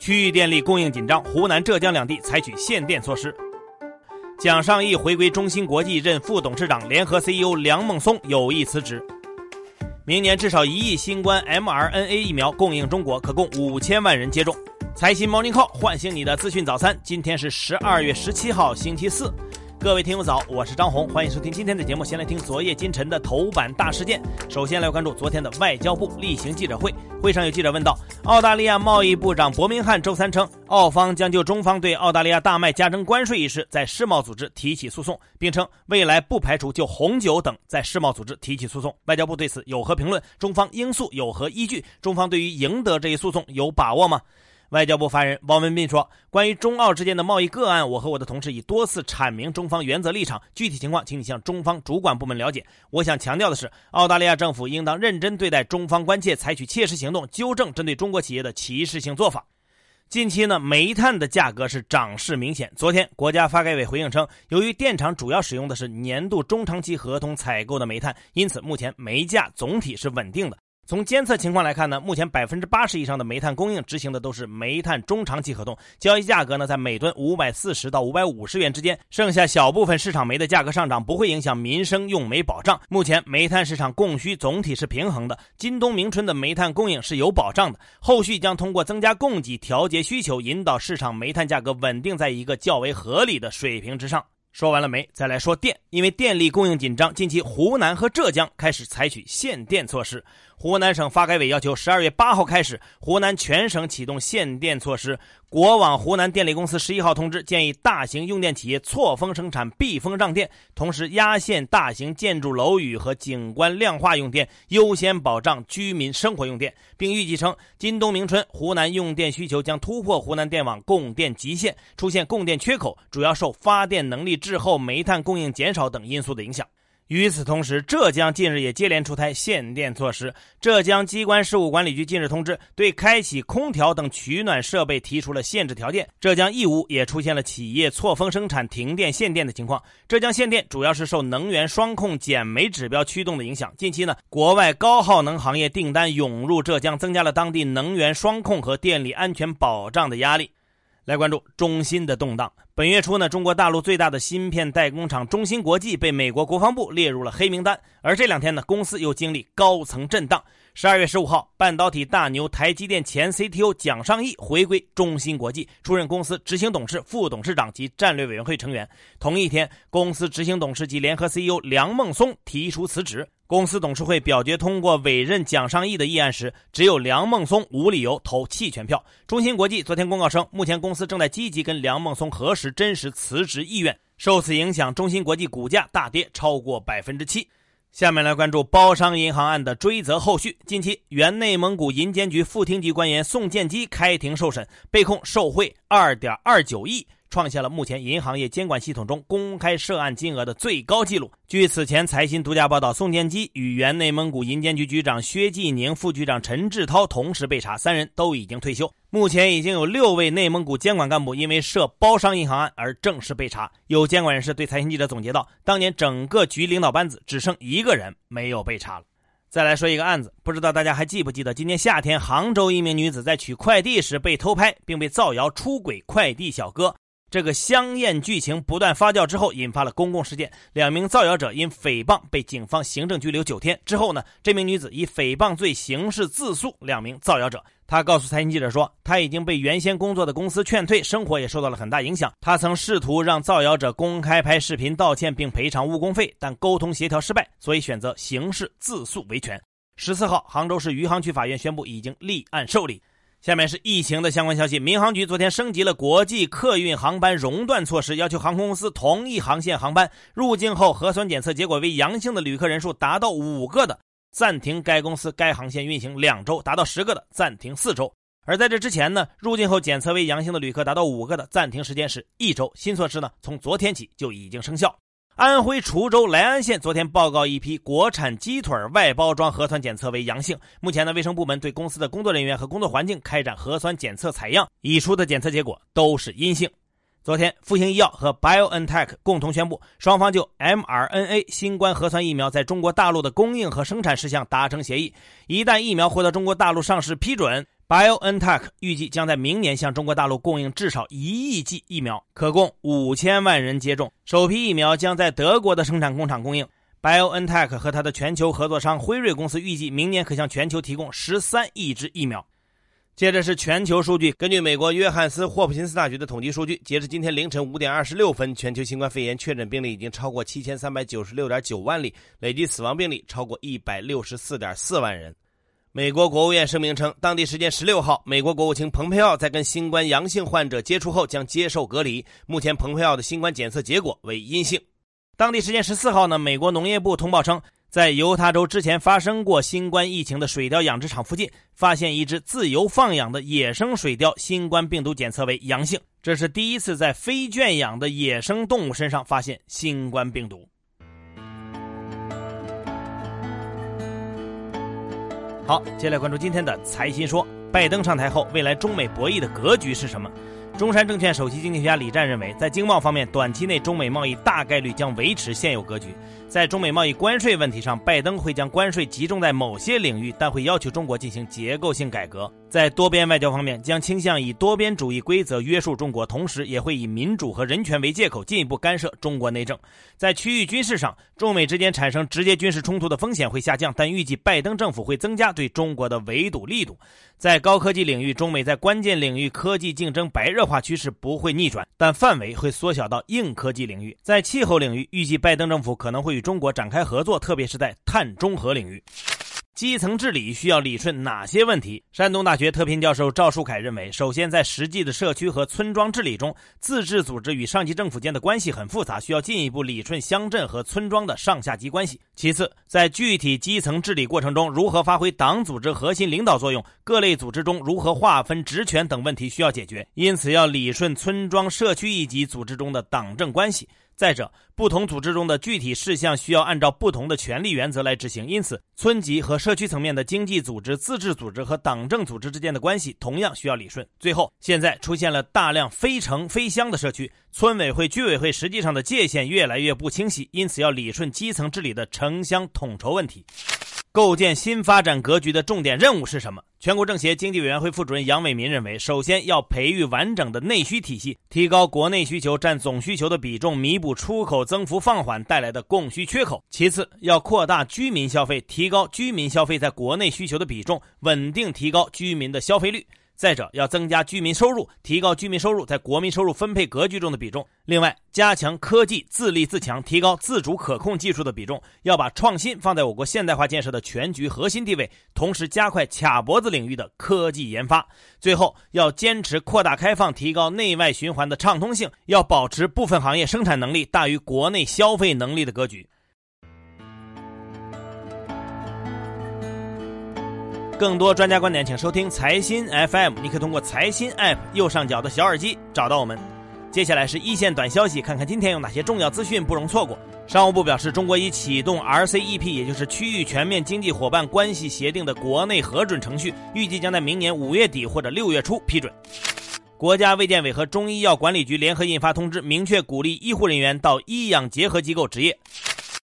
区域电力供应紧张，湖南、浙江两地采取限电措施。蒋尚义回归中芯国际任副董事长，联合 CEO 梁孟松有意辞职。明年至少一亿新冠 mRNA 疫苗供应中国，可供五千万人接种。财新 Morning Call 唤醒你的资讯早餐，今天是十二月十七号，星期四。各位听友早，我是张红，欢迎收听今天的节目。先来听昨夜今晨的头版大事件。首先来关注昨天的外交部例行记者会，会上有记者问到，澳大利亚贸易部长伯明翰周三称，澳方将就中方对澳大利亚大麦加征关税一事在世贸组织提起诉讼，并称未来不排除就红酒等在世贸组织提起诉讼。外交部对此有何评论？中方应诉有何依据？中方对于赢得这一诉讼有把握吗？外交部发言人汪文斌说：“关于中澳之间的贸易个案，我和我的同事已多次阐明中方原则立场，具体情况请你向中方主管部门了解。我想强调的是，澳大利亚政府应当认真对待中方关切，采取切实行动，纠正针对中国企业的歧视性做法。”近期呢，煤炭的价格是涨势明显。昨天，国家发改委回应称，由于电厂主要使用的是年度中长期合同采购的煤炭，因此目前煤价总体是稳定的。从监测情况来看呢，目前百分之八十以上的煤炭供应执行的都是煤炭中长期合同，交易价格呢在每吨五百四十到五百五十元之间。剩下小部分市场煤的价格上涨不会影响民生用煤保障。目前煤炭市场供需总体是平衡的，今冬明春的煤炭供应是有保障的。后续将通过增加供给、调节需求，引导市场煤炭价格稳定在一个较为合理的水平之上。说完了煤，再来说电。因为电力供应紧张，近期湖南和浙江开始采取限电措施。湖南省发改委要求，十二月八号开始，湖南全省启动限电措施。国网湖南电力公司十一号通知建议，大型用电企业错峰生产、避峰让电，同时压线大型建筑楼宇和景观亮化用电，优先保障居民生活用电。并预计称，今冬明春，湖南用电需求将突破湖南电网供电极限，出现供电缺口，主要受发电能力滞后、煤炭供应减少等因素的影响。与此同时，浙江近日也接连出台限电措施。浙江机关事务管理局近日通知，对开启空调等取暖设备提出了限制条件。浙江义乌也出现了企业错峰生产、停电限电的情况。浙江限电主要是受能源双控减煤指标驱动的影响。近期呢，国外高耗能行业订单涌入浙江，增加了当地能源双控和电力安全保障的压力。来关注中心的动荡。本月初呢，中国大陆最大的芯片代工厂中芯国际被美国国防部列入了黑名单。而这两天呢，公司又经历高层震荡。十二月十五号，半导体大牛台积电前 CTO 蒋尚义回归中芯国际，出任公司执行董事、副董事长及战略委员会成员。同一天，公司执行董事及联合 CEO 梁孟松提出辞职。公司董事会表决通过委任蒋尚义的议案时，只有梁孟松无理由投弃权票。中芯国际昨天公告称，目前公司正在积极跟梁孟松核实真实辞职意愿。受此影响，中芯国际股价大跌超过百分之七。下面来关注包商银行案的追责后续。近期，原内蒙古银监局副厅级官员宋建基开庭受审，被控受贿二点二九亿。创下了目前银行业监管系统中公开涉案金额的最高纪录。据此前财新独家报道，宋建基与原内蒙古银监局局长薛继宁、副局长陈志涛同时被查，三人都已经退休。目前已经有六位内蒙古监管干部因为涉包商银行案而正式被查。有监管人士对财新记者总结道：“当年整个局领导班子只剩一个人没有被查了。”再来说一个案子，不知道大家还记不记得，今年夏天杭州一名女子在取快递时被偷拍，并被造谣出轨快递小哥。这个香艳剧情不断发酵之后，引发了公共事件。两名造谣者因诽谤被警方行政拘留九天。之后呢，这名女子以诽谤罪刑事自诉两名造谣者。他告诉财经记者说，他已经被原先工作的公司劝退，生活也受到了很大影响。他曾试图让造谣者公开拍视频道歉并赔偿误工费，但沟通协调失败，所以选择刑事自诉维权。十四号，杭州市余杭区法院宣布已经立案受理。下面是疫情的相关消息。民航局昨天升级了国际客运航班熔断措施，要求航空公司同一航线航班入境后核酸检测结果为阳性的旅客人数达到五个的，暂停该公司该航线运行两周；达到十个的，暂停四周。而在这之前呢，入境后检测为阳性的旅客达到五个的，暂停时间是一周。新措施呢，从昨天起就已经生效。安徽滁州来安县昨天报告一批国产鸡腿外包装核酸检测为阳性。目前呢，卫生部门对公司的工作人员和工作环境开展核酸检测采样，已出的检测结果都是阴性。昨天，复星医药和 BioNTech 共同宣布，双方就 mRNA 新冠核酸疫苗在中国大陆的供应和生产事项达成协议。一旦疫苗获得中国大陆上市批准。BioNTech 预计将在明年向中国大陆供应至少一亿剂疫苗，可供五千万人接种。首批疫苗将在德国的生产工厂供应。BioNTech 和它的全球合作商辉瑞公司预计明年可向全球提供十三亿支疫苗。接着是全球数据，根据美国约翰斯霍普金斯大学的统计数据，截至今天凌晨五点二十六分，全球新冠肺炎确诊病例已经超过七千三百九十六点九万例，累计死亡病例超过一百六十四点四万人。美国国务院声明称，当地时间十六号，美国国务卿蓬佩奥在跟新冠阳性患者接触后将接受隔离。目前，蓬佩奥的新冠检测结果为阴性。当地时间十四号呢，美国农业部通报称，在犹他州之前发生过新冠疫情的水貂养殖场附近，发现一只自由放养的野生水貂新冠病毒检测为阳性，这是第一次在非圈养的野生动物身上发现新冠病毒。好，接下来关注今天的财新说。拜登上台后，未来中美博弈的格局是什么？中山证券首席经济学家李湛认为，在经贸方面，短期内中美贸易大概率将维持现有格局。在中美贸易关税问题上，拜登会将关税集中在某些领域，但会要求中国进行结构性改革。在多边外交方面，将倾向以多边主义规则约束中国，同时也会以民主和人权为借口进一步干涉中国内政。在区域军事上，中美之间产生直接军事冲突的风险会下降，但预计拜登政府会增加对中国的围堵力度。在高科技领域，中美在关键领域科技竞争白热化趋势不会逆转，但范围会缩小到硬科技领域。在气候领域，预计拜登政府可能会与中国展开合作，特别是在碳中和领域。基层治理需要理顺哪些问题？山东大学特聘教授赵树凯认为，首先在实际的社区和村庄治理中，自治组织与上级政府间的关系很复杂，需要进一步理顺乡镇和村庄的上下级关系。其次，在具体基层治理过程中，如何发挥党组织核心领导作用，各类组织中如何划分职权等问题需要解决，因此要理顺村庄、社区一级组织中的党政关系。再者，不同组织中的具体事项需要按照不同的权力原则来执行，因此，村级和社区层面的经济组织、自治组织和党政组织之间的关系同样需要理顺。最后，现在出现了大量非城非乡的社区，村委会、居委会实际上的界限越来越不清晰，因此要理顺基层治理的城乡统筹问题。构建新发展格局的重点任务是什么？全国政协经济委员会副主任杨伟民认为，首先要培育完整的内需体系，提高国内需求占总需求的比重，弥补出口增幅放缓带来的供需缺口。其次，要扩大居民消费，提高居民消费在国内需求的比重，稳定提高居民的消费率。再者，要增加居民收入，提高居民收入在国民收入分配格局中的比重。另外，加强科技自立自强，提高自主可控技术的比重。要把创新放在我国现代化建设的全局核心地位，同时加快卡脖子领域的科技研发。最后，要坚持扩大开放，提高内外循环的畅通性，要保持部分行业生产能力大于国内消费能力的格局。更多专家观点，请收听财新 FM。你可以通过财新 App 右上角的小耳机找到我们。接下来是一线短消息，看看今天有哪些重要资讯不容错过。商务部表示，中国已启动 RCEP，也就是区域全面经济伙伴关系协定的国内核准程序，预计将在明年五月底或者六月初批准。国家卫健委和中医药管理局联合印发通知，明确鼓励医护人员到医养结合机构执业。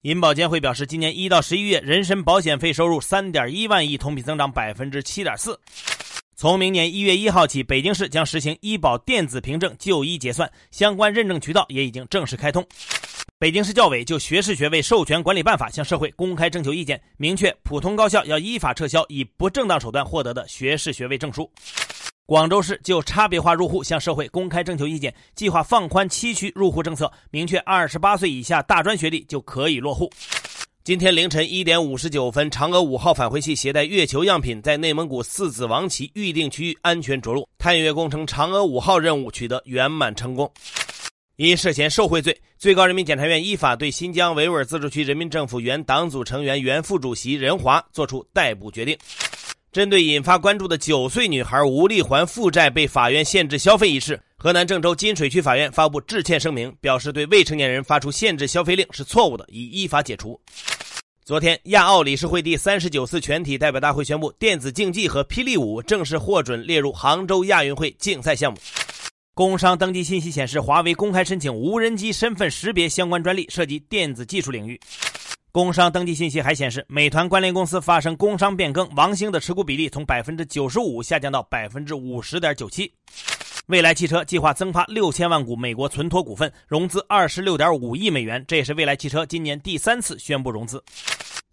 银保监会表示，今年一到十一月，人身保险费收入三点一万亿，同比增长百分之七点四。从明年一月一号起，北京市将实行医保电子凭证就医结算，相关认证渠道也已经正式开通。北京市教委就学士学位授权管理办法向社会公开征求意见，明确普通高校要依法撤销以不正当手段获得的学士学位证书。广州市就差别化入户向社会公开征求意见，计划放宽七区入户政策，明确二十八岁以下大专学历就可以落户。今天凌晨一点五十九分，嫦娥五号返回器携带月球样品在内蒙古四子王旗预定区域安全着陆，探月工程嫦娥五号任务取得圆满成功。因涉嫌受贿罪，最高人民检察院依法对新疆维吾尔自治区人民政府原党组成员、原副主席任华作出逮捕决定。针对引发关注的九岁女孩无力还负债被法院限制消费一事，河南郑州金水区法院发布致歉声明，表示对未成年人发出限制消费令是错误的，已依法解除。昨天，亚奥理事会第三十九次全体代表大会宣布，电子竞技和霹雳舞正式获准列入杭州亚运会竞赛项目。工商登记信息显示，华为公开申请无人机身份识别相关专利，涉及电子技术领域。工商登记信息还显示，美团关联公司发生工商变更，王兴的持股比例从百分之九十五下降到百分之五十点九七。蔚来汽车计划增发六千万股美国存托股份，融资二十六点五亿美元，这也是蔚来汽车今年第三次宣布融资。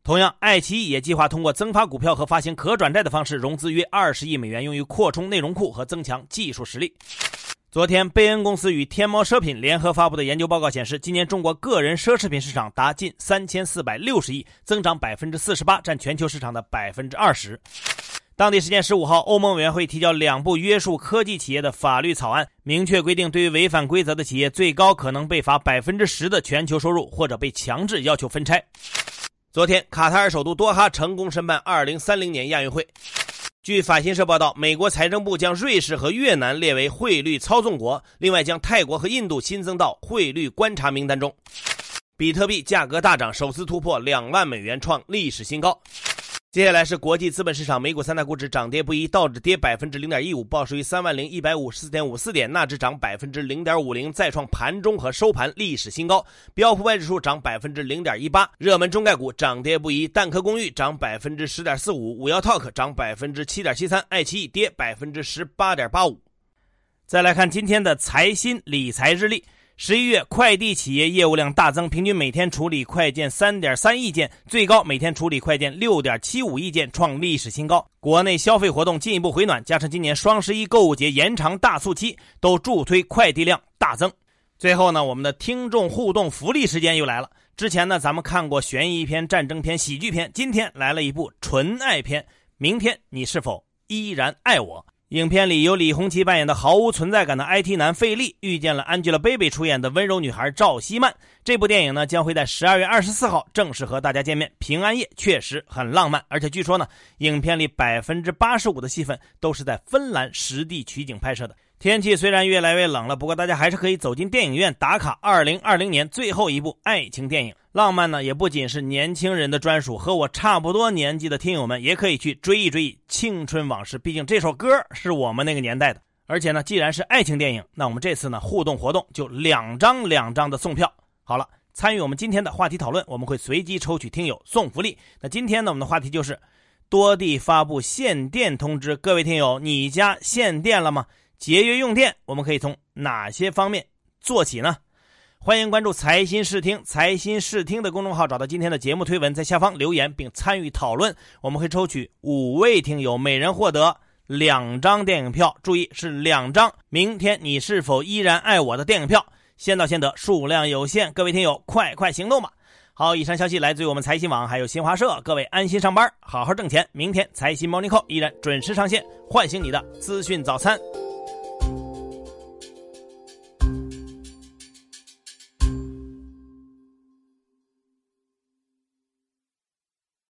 同样，爱奇艺也计划通过增发股票和发行可转债的方式融资约二十亿美元，用于扩充内容库和增强技术实力。昨天，贝恩公司与天猫奢品联合发布的研究报告显示，今年中国个人奢侈品市场达近三千四百六十亿，增长百分之四十八，占全球市场的百分之二十。当地时间十五号，欧盟委员会提交两部约束科技企业的法律草案，明确规定，对于违反规则的企业，最高可能被罚百分之十的全球收入，或者被强制要求分拆。昨天，卡塔尔首都多哈成功申办二零三零年亚运会。据法新社报道，美国财政部将瑞士和越南列为汇率操纵国，另外将泰国和印度新增到汇率观察名单中。比特币价格大涨，首次突破两万美元，创历史新高。接下来是国际资本市场，美股三大股指涨跌不一，道指跌百分之零点一五，报收于三万零一百五十四点五四点；纳指涨百分之零点五零，再创盘中和收盘历史新高；标普外指数涨百分之零点一八。热门中概股涨跌不一，蛋壳公寓涨百分之十点四五，五幺 Talk 涨百分之七点七三，爱奇艺跌百分之十八点八五。再来看今天的财新理财日历。十一月，快递企业业务量大增，平均每天处理快件三点三亿件，最高每天处理快件六点七五亿件，创历史新高。国内消费活动进一步回暖，加上今年双十一购物节延长大促期，都助推快递量大增。最后呢，我们的听众互动福利时间又来了。之前呢，咱们看过悬疑片、战争片、喜剧片，今天来了一部纯爱片。明天你是否依然爱我？影片里由李红旗扮演的毫无存在感的 IT 男费力，遇见了 Angelababy 出演的温柔女孩赵希曼。这部电影呢，将会在十二月二十四号正式和大家见面。平安夜确实很浪漫，而且据说呢，影片里百分之八十五的戏份都是在芬兰实地取景拍摄的。天气虽然越来越冷了，不过大家还是可以走进电影院打卡二零二零年最后一部爱情电影。浪漫呢，也不仅是年轻人的专属，和我差不多年纪的听友们也可以去追一追青春往事。毕竟这首歌是我们那个年代的。而且呢，既然是爱情电影，那我们这次呢互动活动就两张两张的送票。好了，参与我们今天的话题讨论，我们会随机抽取听友送福利。那今天呢，我们的话题就是多地发布限电通知，各位听友，你家限电了吗？节约用电，我们可以从哪些方面做起呢？欢迎关注“财新视听”“财新视听”的公众号，找到今天的节目推文，在下方留言并参与讨论。我们会抽取五位听友，每人获得两张电影票。注意是两张。明天你是否依然爱我的电影票？先到先得，数量有限，各位听友快快行动吧！好，以上消息来自于我们财新网，还有新华社。各位安心上班，好好挣钱。明天财新 Morning Call 依然准时上线，唤醒你的资讯早餐。